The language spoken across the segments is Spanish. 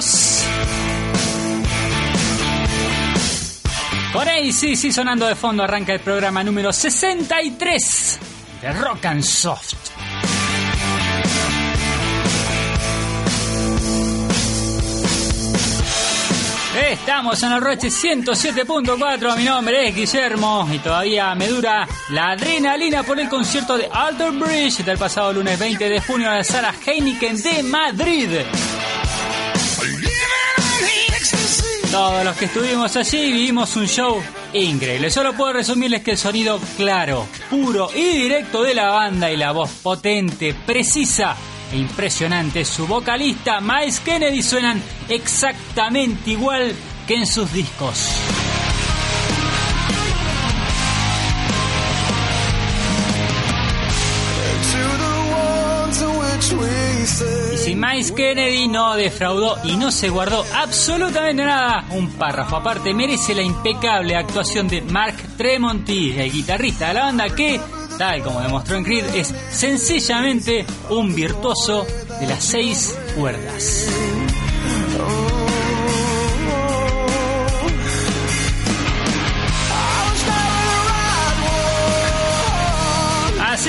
Todos. Con sí, sí, sonando de fondo arranca el programa número 63 de Rock and Soft. Estamos en el Roche 107.4, mi nombre es Guillermo y todavía me dura la adrenalina por el concierto de Alter Bridge del pasado lunes 20 de junio en la sala Heineken de Madrid. Todos los que estuvimos allí vivimos un show increíble. Solo puedo resumirles que el sonido claro, puro y directo de la banda y la voz potente, precisa e impresionante, su vocalista Miles Kennedy suenan exactamente igual que en sus discos. Y Miles Kennedy no defraudó y no se guardó absolutamente nada, un párrafo aparte merece la impecable actuación de Mark Tremonti, el guitarrista de la banda que, tal como demostró en Creed, es sencillamente un virtuoso de las seis cuerdas.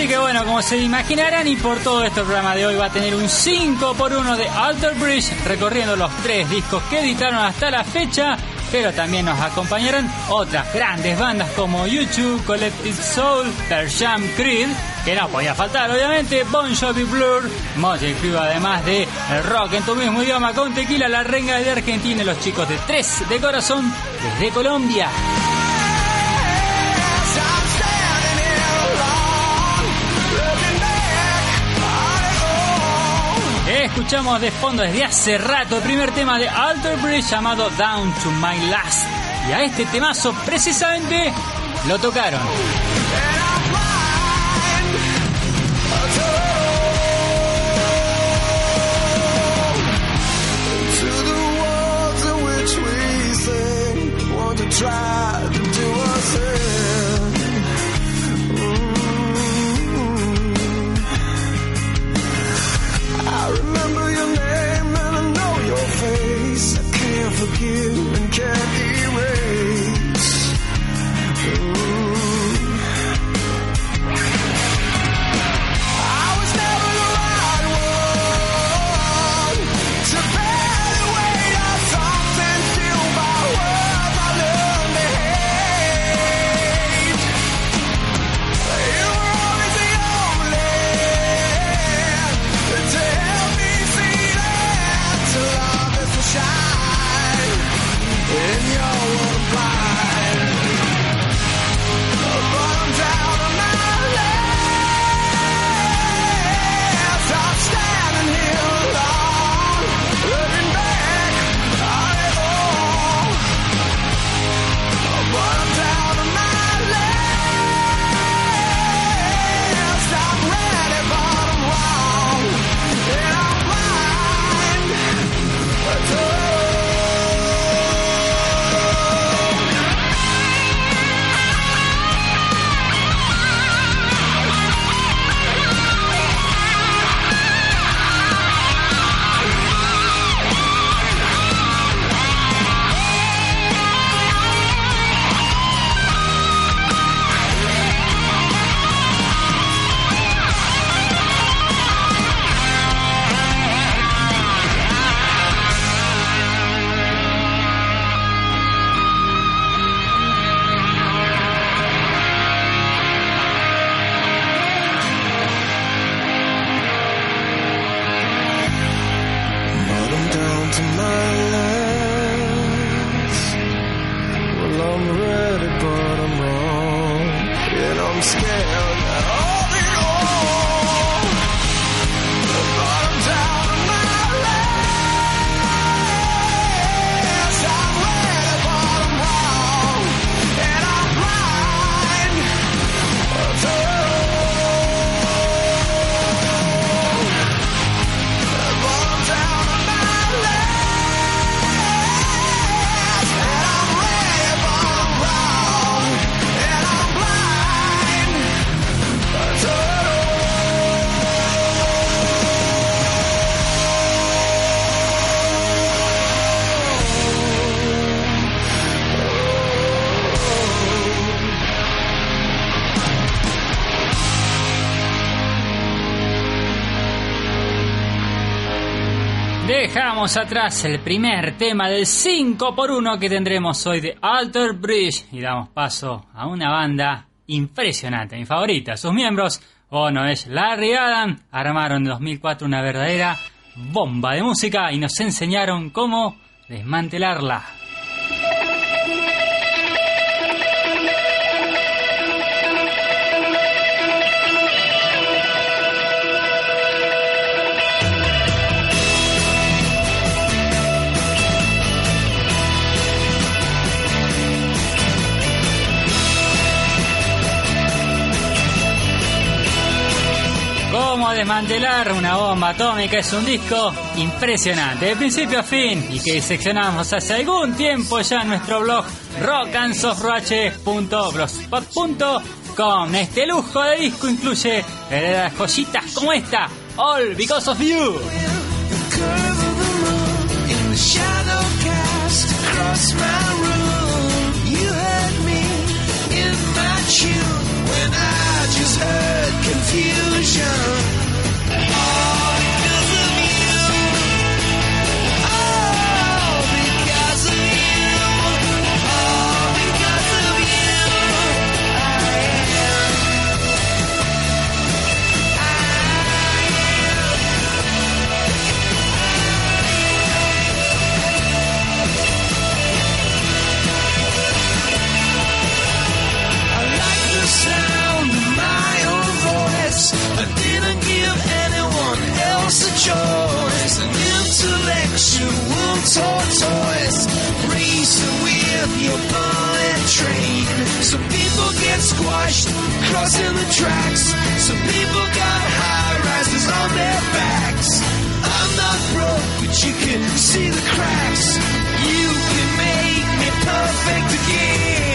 Así que bueno, como se imaginarán y por todo este programa de hoy va a tener un 5 por 1 de Alter Bridge recorriendo los tres discos que editaron hasta la fecha, pero también nos acompañarán otras grandes bandas como YouTube, Collective Soul, Pearl Jam, Creed, que no podía faltar obviamente, Bon Jovi Blur, Motley Crue además de el rock en tu mismo idioma con Tequila, La Renga de Argentina y los chicos de Tres de Corazón desde Colombia. Escuchamos de fondo desde hace rato el primer tema de Alter Bridge llamado Down to My Last. Y a este temazo precisamente lo tocaron. you. Dejamos atrás el primer tema del 5x1 que tendremos hoy de Alter Bridge y damos paso a una banda impresionante, mi favorita. Sus miembros, Ono es Larry Adam, armaron en 2004 una verdadera bomba de música y nos enseñaron cómo desmantelarla. Desmantelar una bomba atómica es un disco impresionante, de principio a fin, y que seccionamos hace algún tiempo ya en nuestro blog rockandsofroache.blogspot.com. Este lujo de disco incluye verdaderas joyitas como esta, All Because of You. when I just heard confusion. All intellectual tortoise racing with your bullet train. Some people get squashed crossing the tracks. Some people got high rises on their backs. I'm not broke, but you can see the cracks. You can make me perfect again.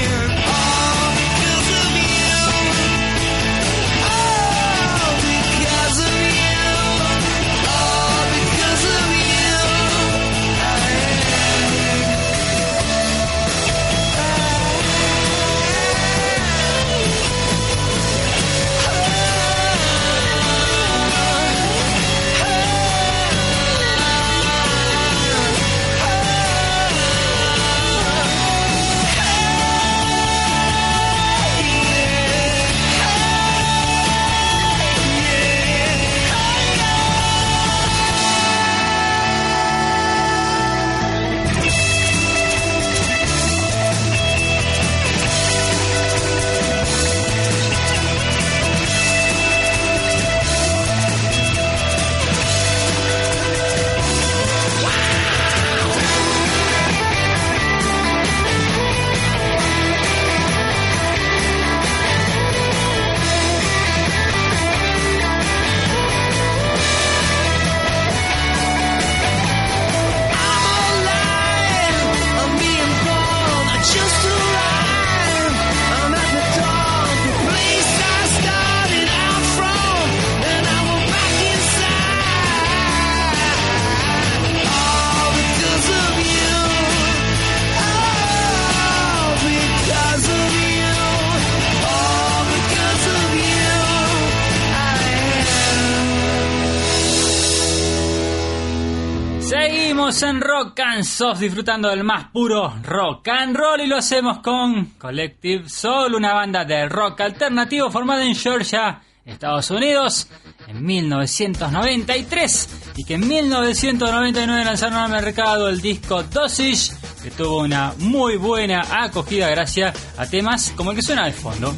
En Rock and Soft disfrutando del más puro rock and roll y lo hacemos con Collective Soul, una banda de rock alternativo formada en Georgia, Estados Unidos, en 1993 y que en 1999 lanzaron al mercado el disco Dosage, que tuvo una muy buena acogida gracias a temas como el que suena de fondo.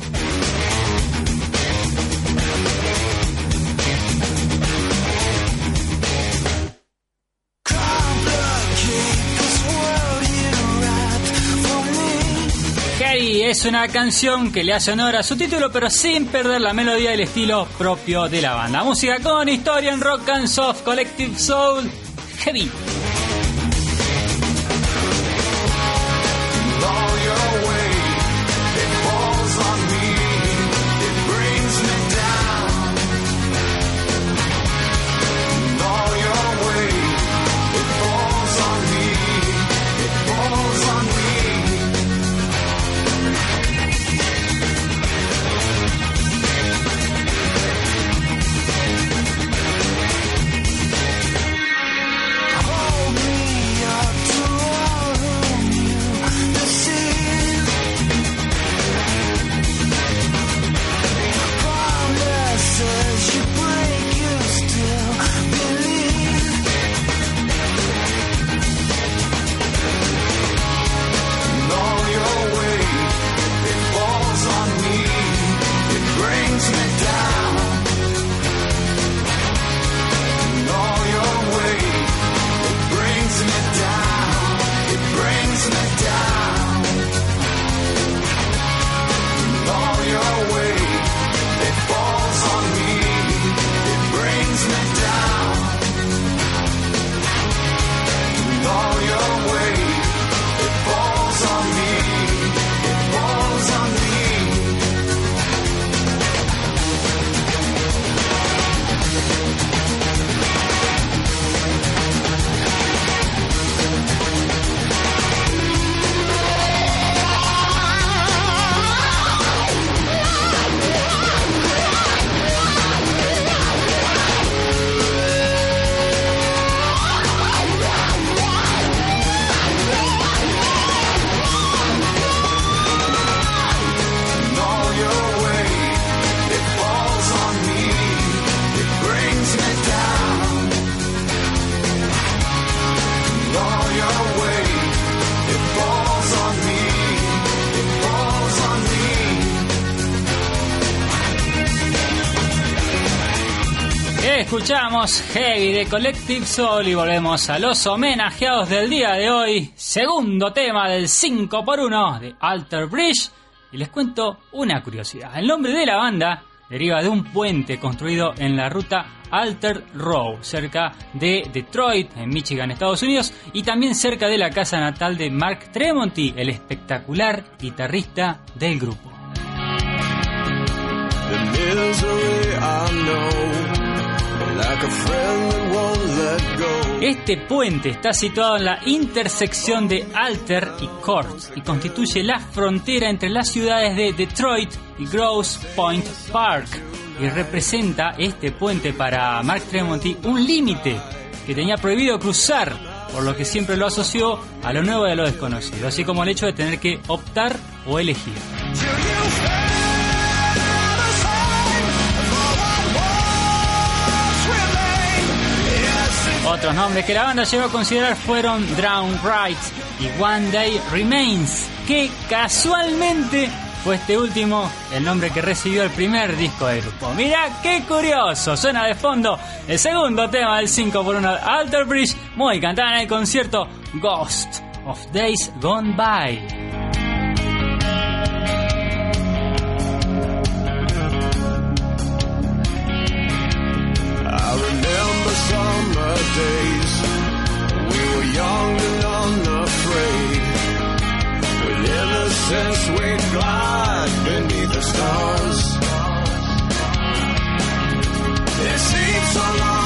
Es una canción que le hace honor a su título, pero sin perder la melodía y el estilo propio de la banda. Música con historia en rock and soft, collective soul, heavy. to die. Escuchamos Heavy de Collective Soul y volvemos a los homenajeados del día de hoy. Segundo tema del 5x1 de Alter Bridge. Y les cuento una curiosidad. El nombre de la banda deriva de un puente construido en la ruta Alter Road, cerca de Detroit, en Michigan, Estados Unidos, y también cerca de la casa natal de Mark Tremonti, el espectacular guitarrista del grupo. Este puente está situado en la intersección de Alter y Court y constituye la frontera entre las ciudades de Detroit y Grosse Point Park y representa este puente para Mark Tremonti un límite que tenía prohibido cruzar, por lo que siempre lo asoció a lo nuevo y a lo desconocido, así como el hecho de tener que optar o elegir. Otros nombres que la banda llegó a considerar fueron Drown Right y One Day Remains, que casualmente fue este último el nombre que recibió el primer disco del grupo. Mira qué curioso, suena de fondo el segundo tema del 5 por 1 Alter Bridge, muy cantada en el concierto Ghost of Days Gone By. Days. We were young and unafraid. With innocence we'd glide beneath the stars. It seems so long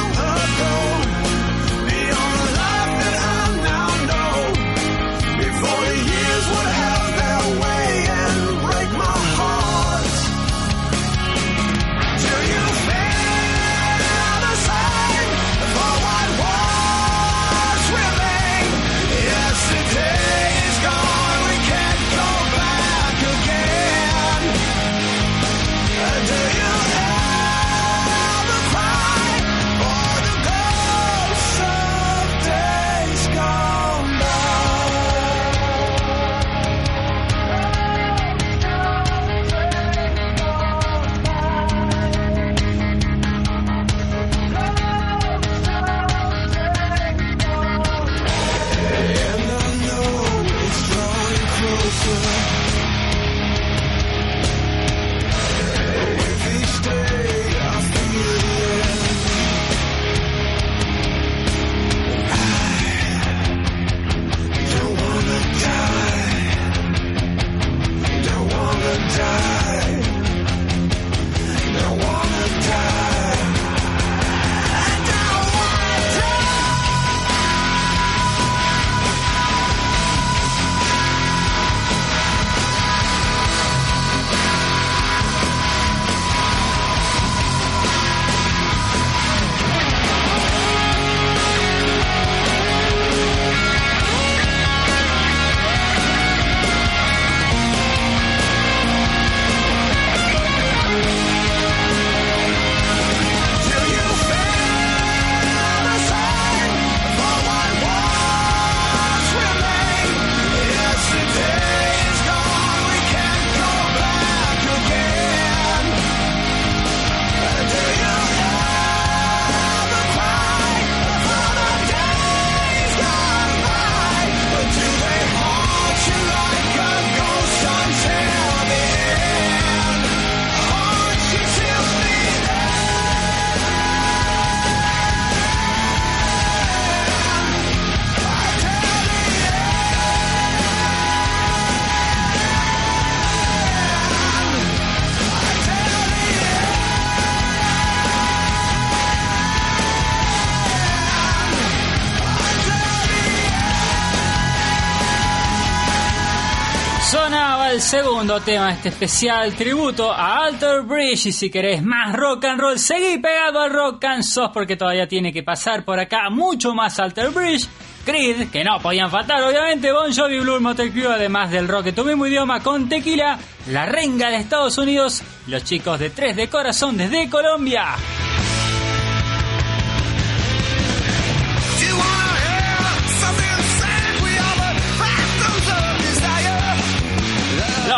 segundo tema de este especial tributo a Alter Bridge. Y si querés más rock and roll, seguí pegado al rock and soft porque todavía tiene que pasar por acá mucho más Alter Bridge. Creed, que no podían faltar, obviamente, Bon Jovi, Blue Motel además del rock de tu mismo idioma con tequila, la renga de Estados Unidos, los chicos de Tres de Corazón desde Colombia.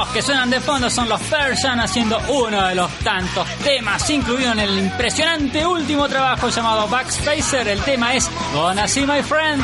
Los que suenan de fondo son los Persian haciendo uno de los tantos temas incluido en el impresionante último trabajo llamado Backspacer. El tema es Gonna See My Friend.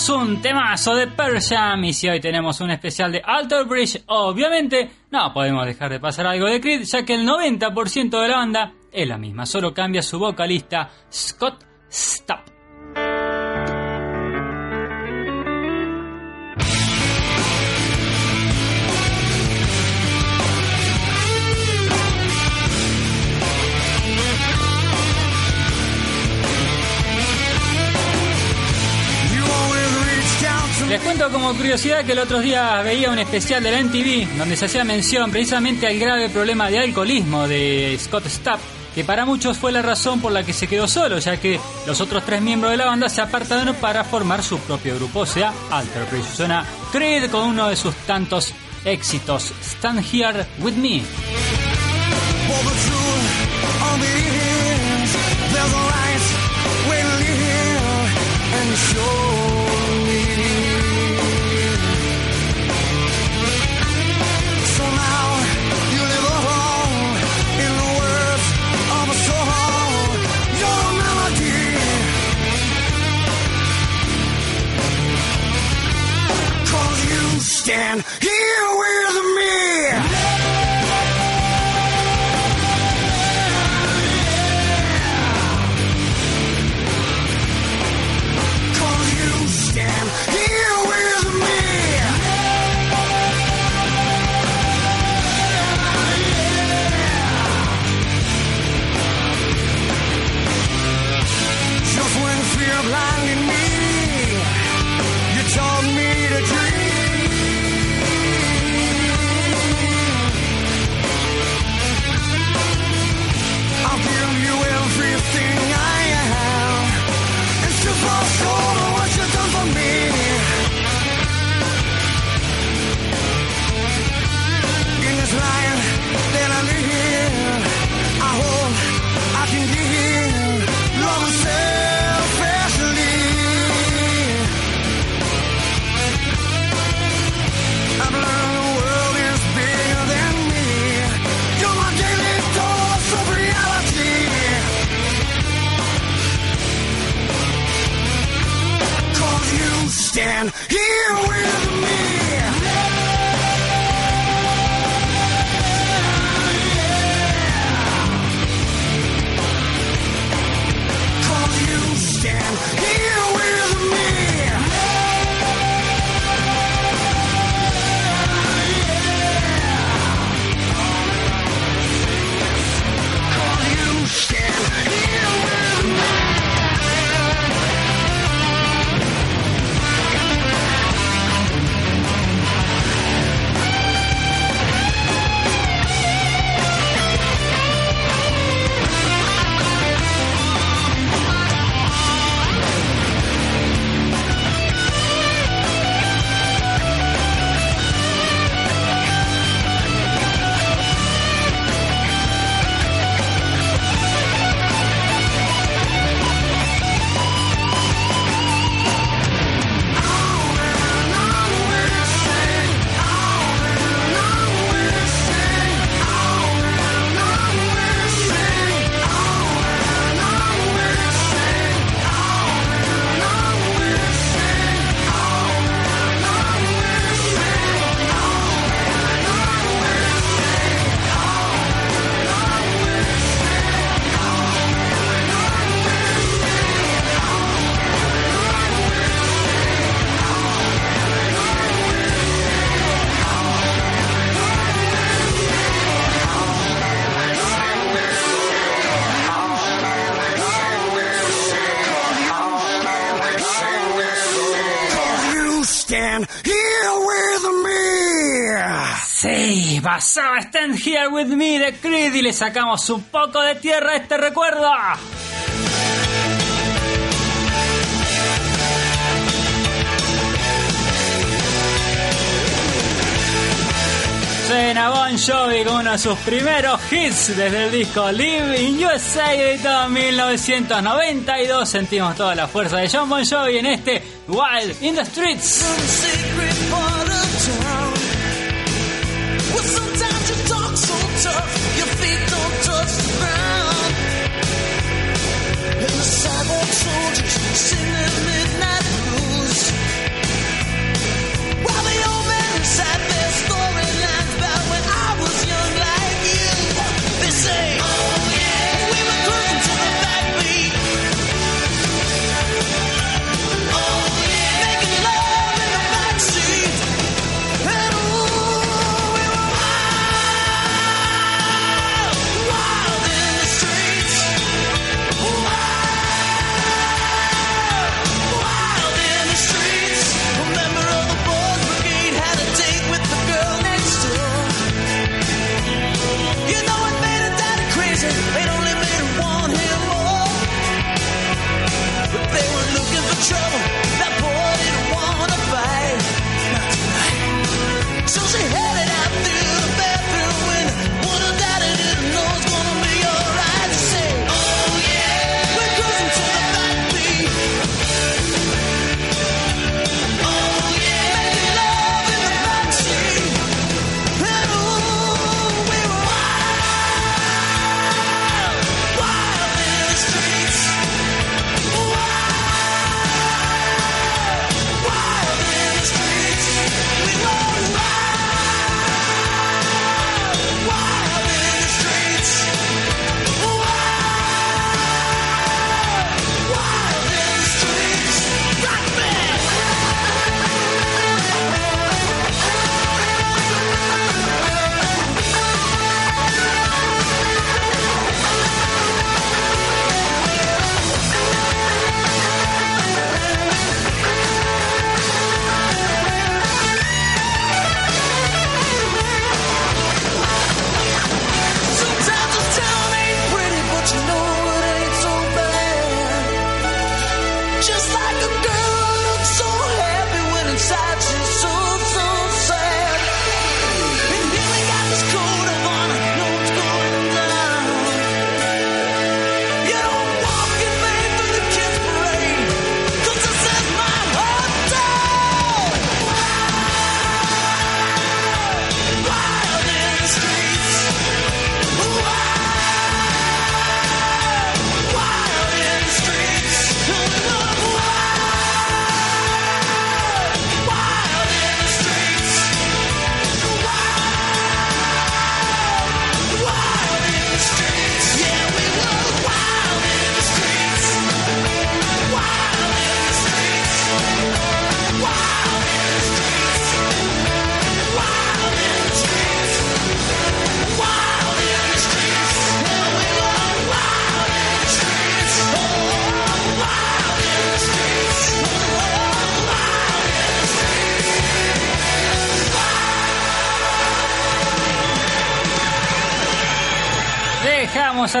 Despedimos un temazo de Pearl Jam y si hoy tenemos un especial de Alter Bridge, obviamente no podemos dejar de pasar algo de Creed, ya que el 90% de la banda es la misma, solo cambia su vocalista Scott Stapp. Les cuento como curiosidad que el otro día veía un especial de la MTV donde se hacía mención precisamente al grave problema de alcoholismo de Scott Stapp, que para muchos fue la razón por la que se quedó solo, ya que los otros tres miembros de la banda se apartaron para formar su propio grupo, o sea, Alter Bridge. Creed con uno de sus tantos éxitos, Stand Here With Me. Stand here with here with Here With Me de Creed y le sacamos un poco de tierra a este recuerdo. Suena Bon Jovi con uno de sus primeros hits desde el disco Live in USA editado en 1992. Sentimos toda la fuerza de John Bon Jovi en este Wild in the Streets.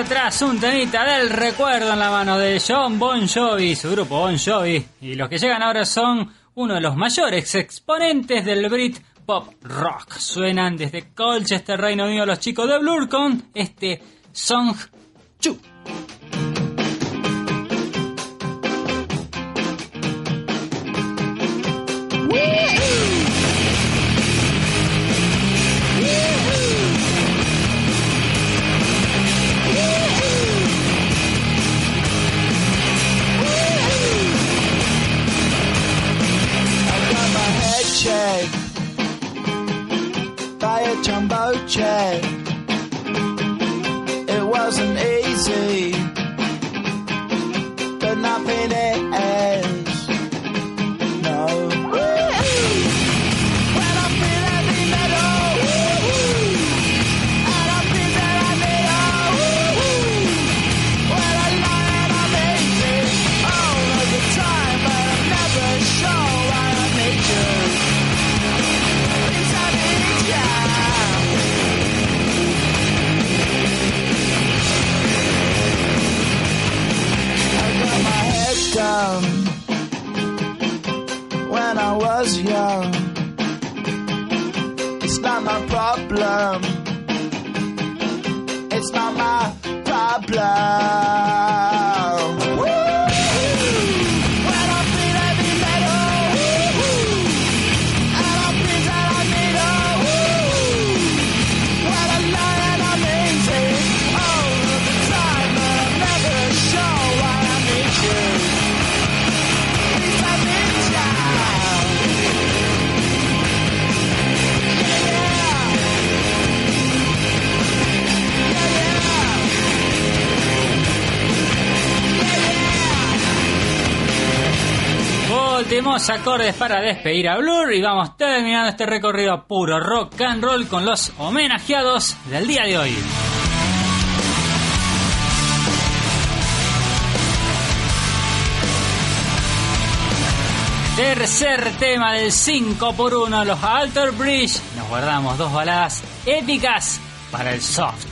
Atrás un temita del recuerdo en la mano de John Bon Jovi, su grupo Bon Jovi, y los que llegan ahora son uno de los mayores exponentes del Brit Pop Rock. Suenan desde Colchester, Reino Unido, los chicos de Blur con este Song 2. Jumbo. It wasn't easy, Últimos acordes para despedir a Blur y vamos terminando este recorrido puro rock and roll con los homenajeados del día de hoy. Tercer tema del 5x1, los Alter Bridge. Nos guardamos dos baladas épicas para el soft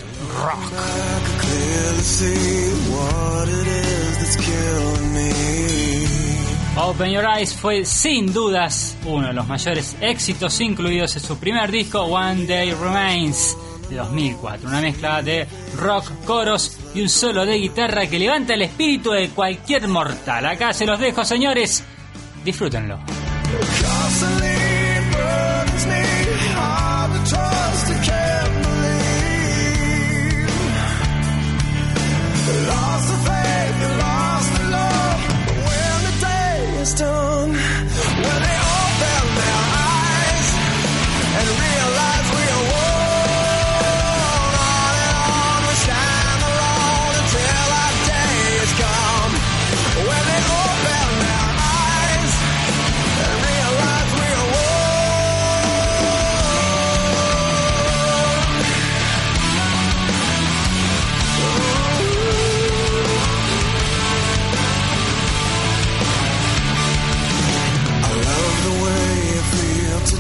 rock. Open Your Eyes fue sin dudas uno de los mayores éxitos incluidos en su primer disco One Day Remains de 2004, una mezcla de rock, coros y un solo de guitarra que levanta el espíritu de cualquier mortal. Acá se los dejo, señores, disfrútenlo. Day is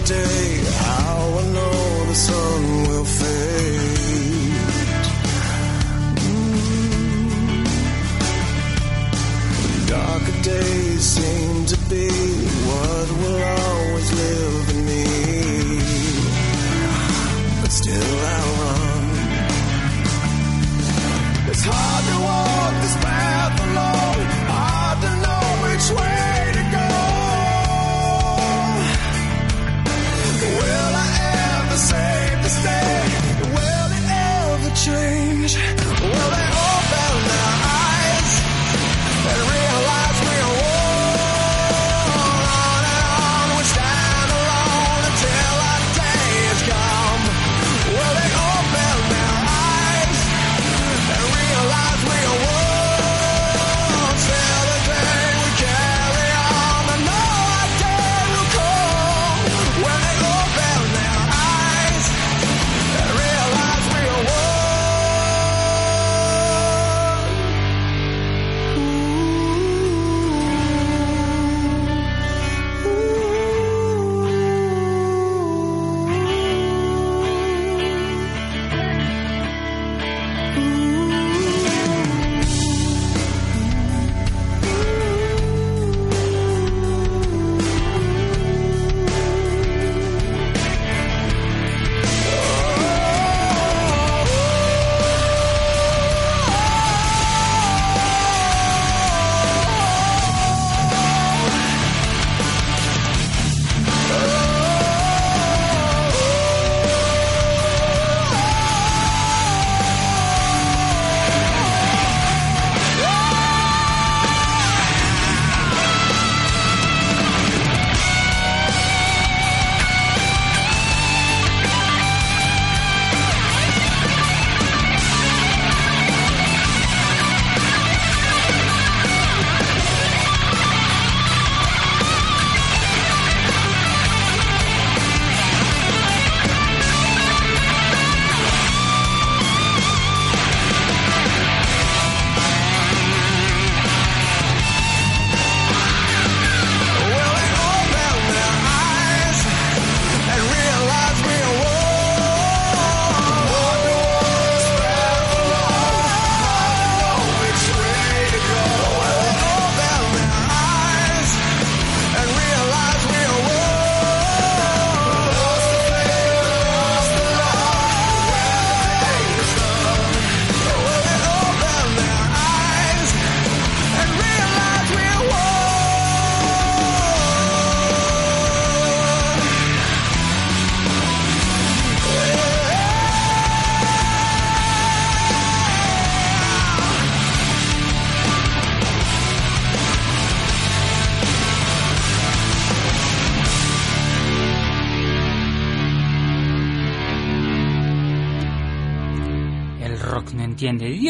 today. How I know the sun will fade. Mm. Darker days seem to be what will always live in me. But still I run. It's hard to walk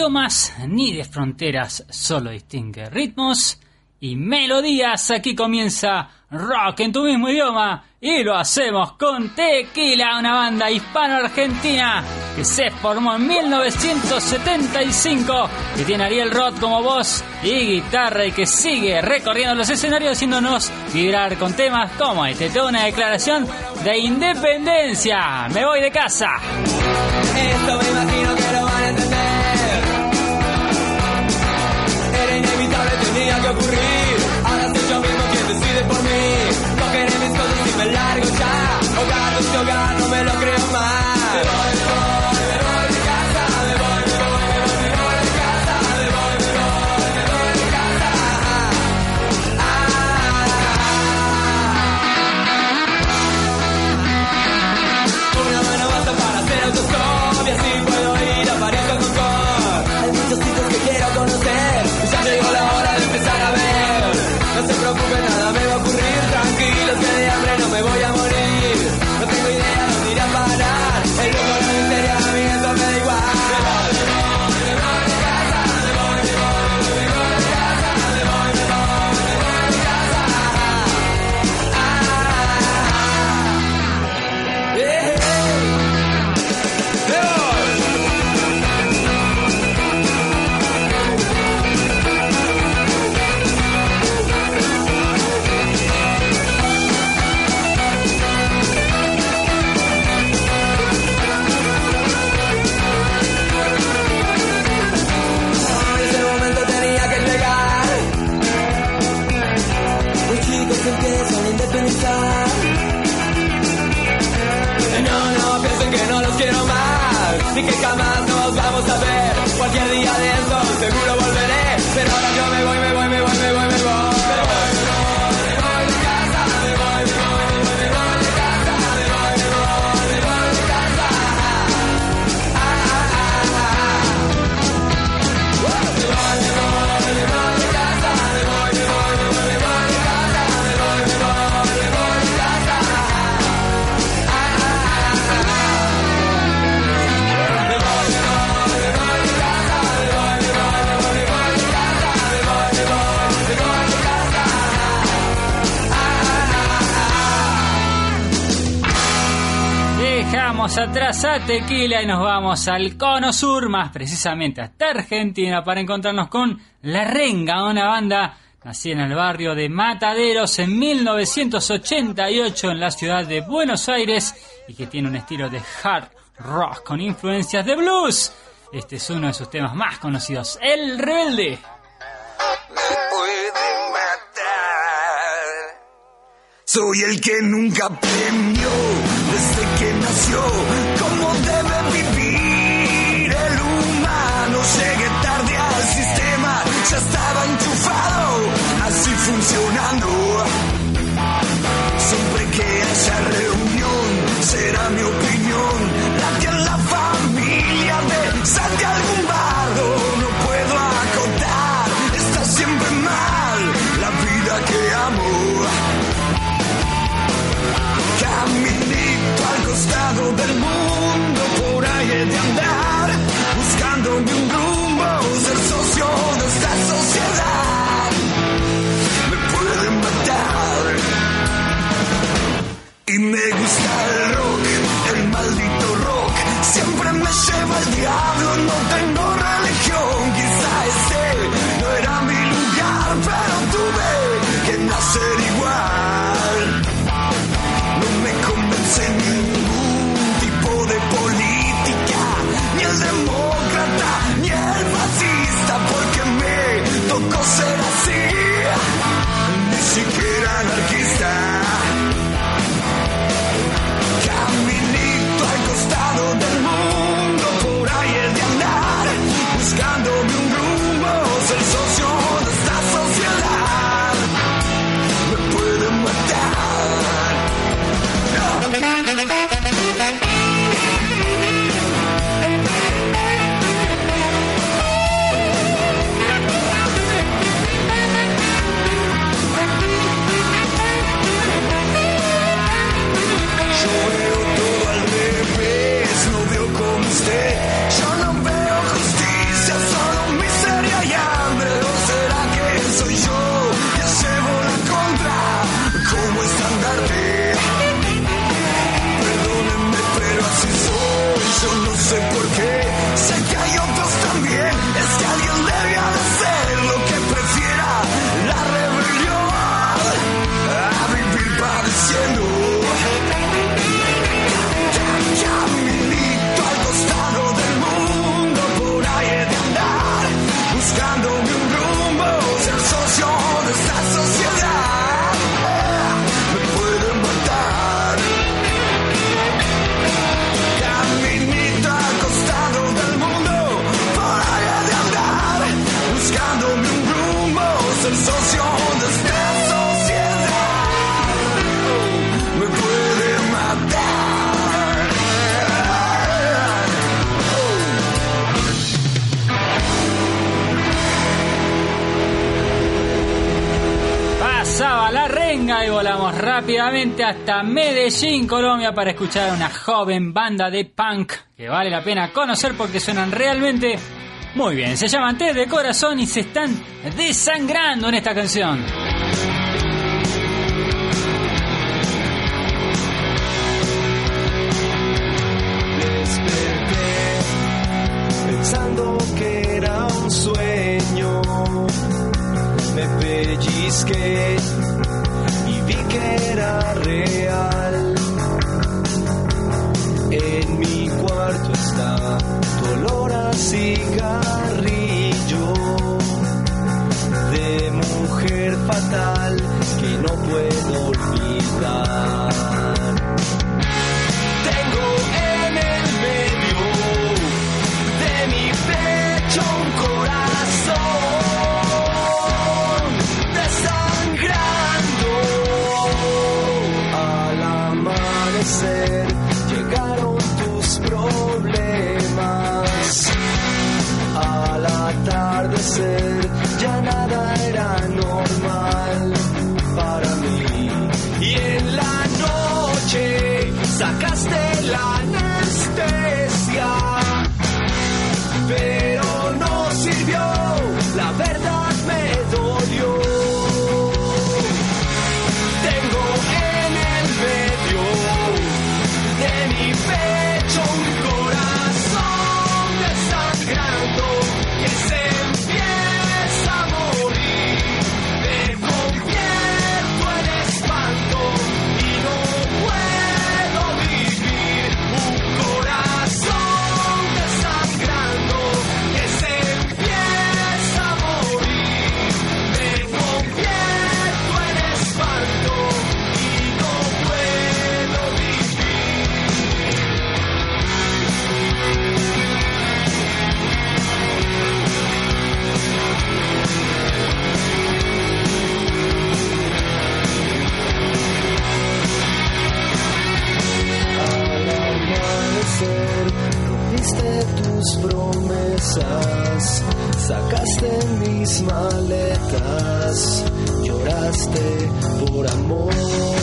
idiomas ni de fronteras, solo distingue ritmos y melodías. Aquí comienza rock en tu mismo idioma y lo hacemos con Tequila, una banda hispano-argentina que se formó en 1975 y tiene a Ariel Roth como voz y guitarra y que sigue recorriendo los escenarios haciéndonos vibrar con temas como este, toda una declaración de independencia. Me voy de casa. Esto me imagino que. Dejamos atrás a Tequila y nos vamos al Cono Sur, más precisamente hasta Argentina, para encontrarnos con La Renga, una banda nacida en el barrio de Mataderos en 1988 en la ciudad de Buenos Aires y que tiene un estilo de hard rock con influencias de blues. Este es uno de sus temas más conocidos, El Rebelde. Soy el que nunca que nació cómo debe vivir el humano. Llegué tarde al sistema, ya estaba enchufado, así funcionando. Siempre que haya reunión, será mi opinión la que la familia ve. Salte a algún del mundo, por ahí he de andar, buscándome un rumbo, ser socio de esta sociedad. Me pueden matar. Y me gusta el rock, el maldito rock. Siempre me lleva el diablo, no tengo religión. Quizá ese no era mi lugar, pero tuve que nacer. Me tocó Medellín, Colombia, para escuchar a una joven banda de punk que vale la pena conocer porque suenan realmente muy bien. Se llaman Test de Corazón y se están desangrando en esta canción. desperté pensando que era un sueño. Me pellizqué vi que era real. En mi cuarto está tu olor a cigarrillo de mujer fatal que no puedo olvidar. Mis maletas, lloraste por amor.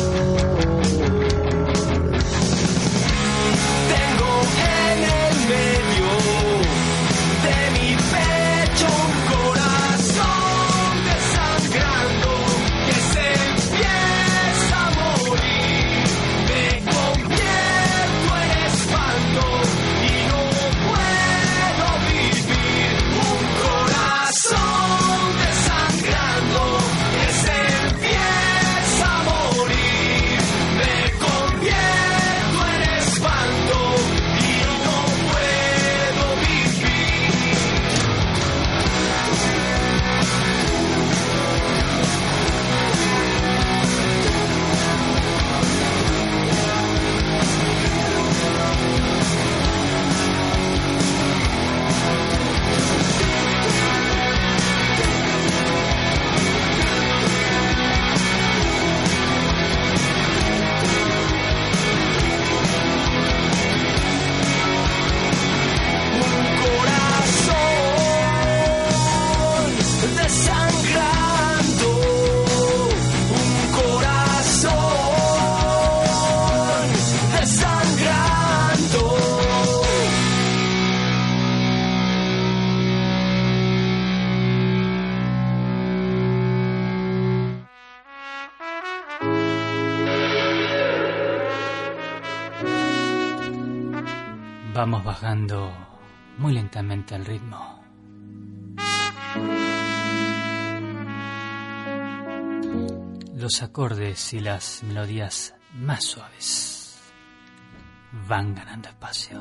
muy lentamente el ritmo. Los acordes y las melodías más suaves van ganando espacio.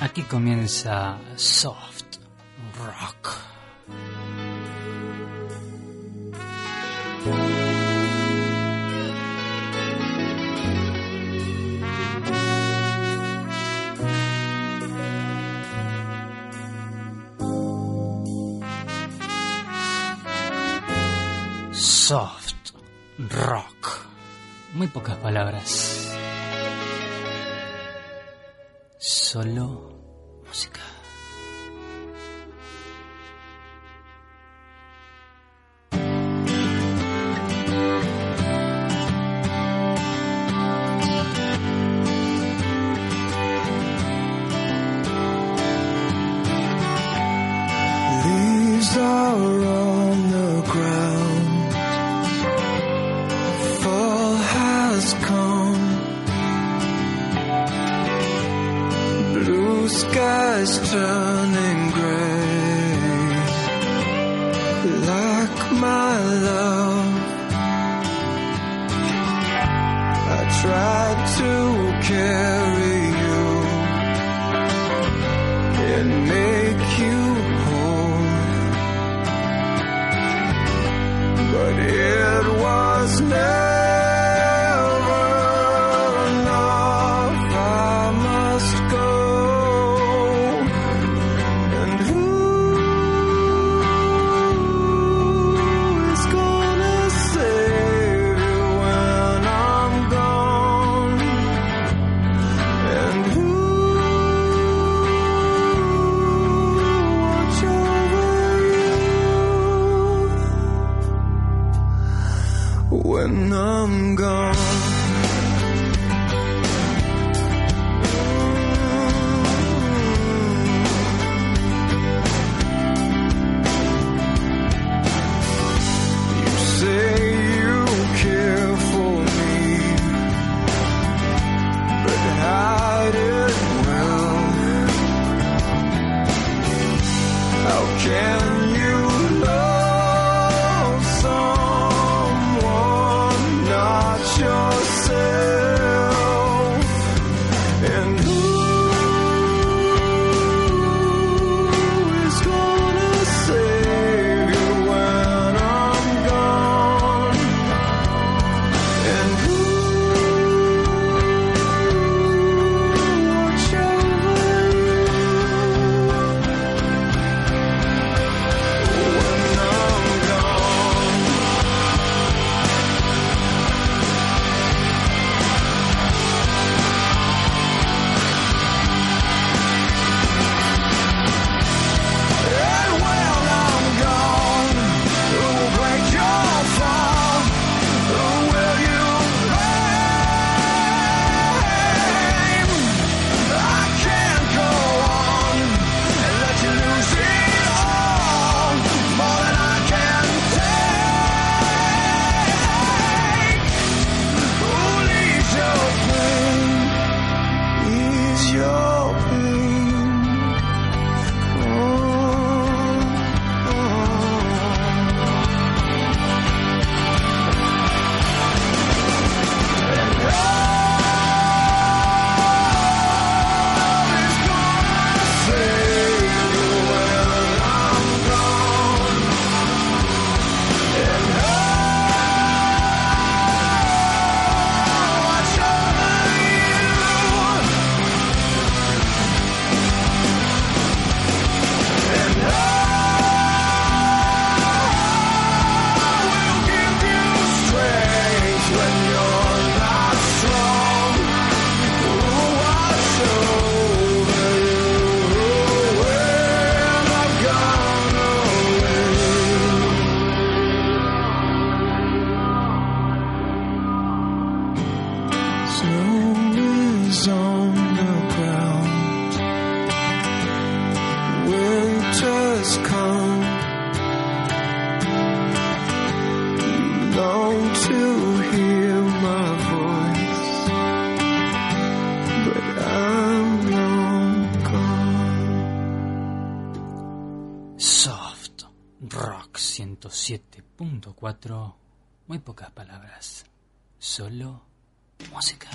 Aquí comienza Soft. soft rock. Muy pocas palabras. Solo cuatro muy pocas palabras, solo música.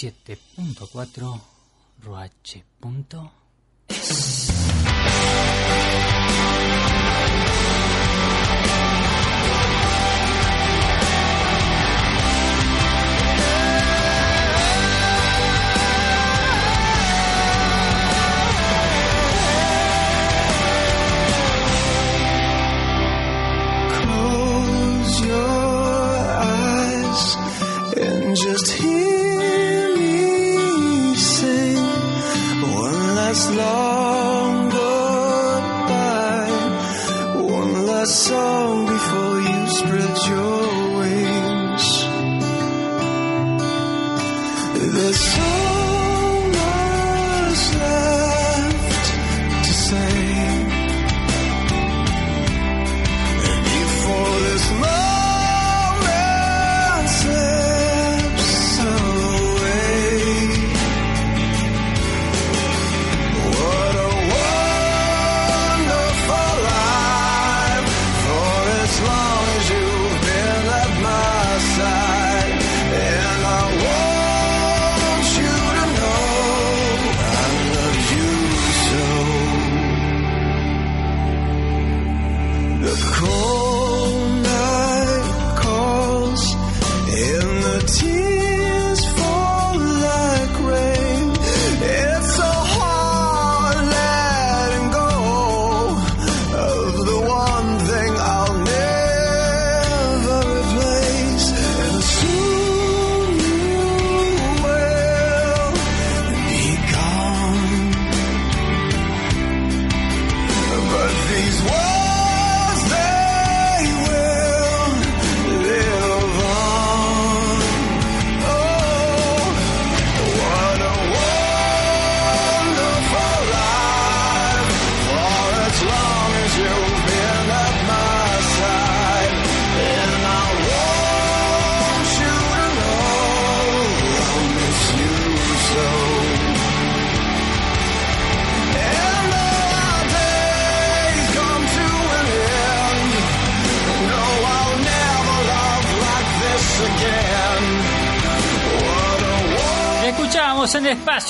107.4 Ruache.es.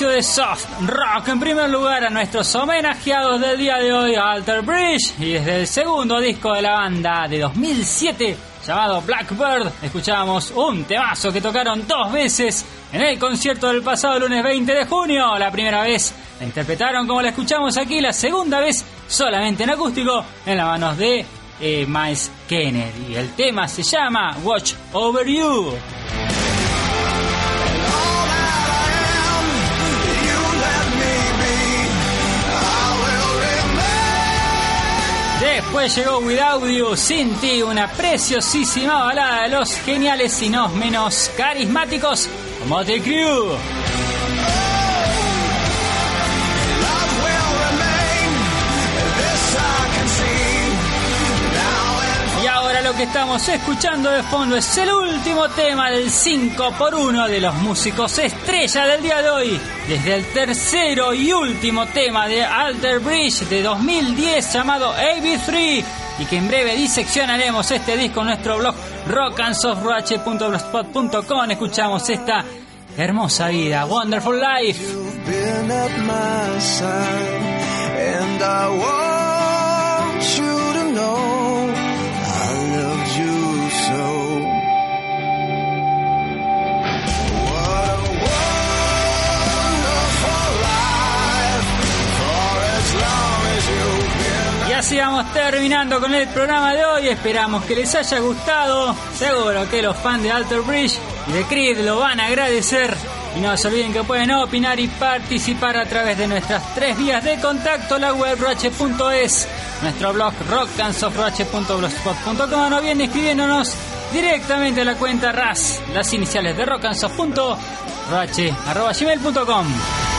de Soft Rock en primer lugar a nuestros homenajeados del día de hoy, Alter Bridge, y desde el segundo disco de la banda de 2007 llamado Blackbird, escuchamos un temazo que tocaron dos veces en el concierto del pasado lunes 20 de junio. La primera vez la interpretaron como la escuchamos aquí, la segunda vez solamente en acústico en las manos de eh, Miles Kennedy. El tema se llama Watch Over You. Después llegó Without You, Sin Ti, una preciosísima balada de los geniales y no menos carismáticos Motley Crue. Lo que estamos escuchando de fondo es el último tema del 5x1 de los músicos estrella del día de hoy. Desde el tercero y último tema de Alter Bridge de 2010 llamado AB3 y que en breve diseccionaremos este disco en nuestro blog rockandsoftwatch.blogspot.com. Escuchamos esta hermosa vida, Wonderful Life. Así terminando con el programa de hoy. Esperamos que les haya gustado. Seguro que los fans de Alter Bridge y de Creed lo van a agradecer. Y no se olviden que pueden opinar y participar a través de nuestras tres vías de contacto, la web roche.es, nuestro blog rockandsoftroche.blogspot.com o bien escribiéndonos directamente a la cuenta RAS, las iniciales de rockandsoft.roche.gmail.com.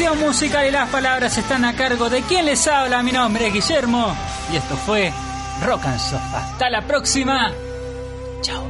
selección musical y las palabras están a cargo de quien les habla. Mi nombre es Guillermo y esto fue Rock and Soft. Hasta la próxima. Chao.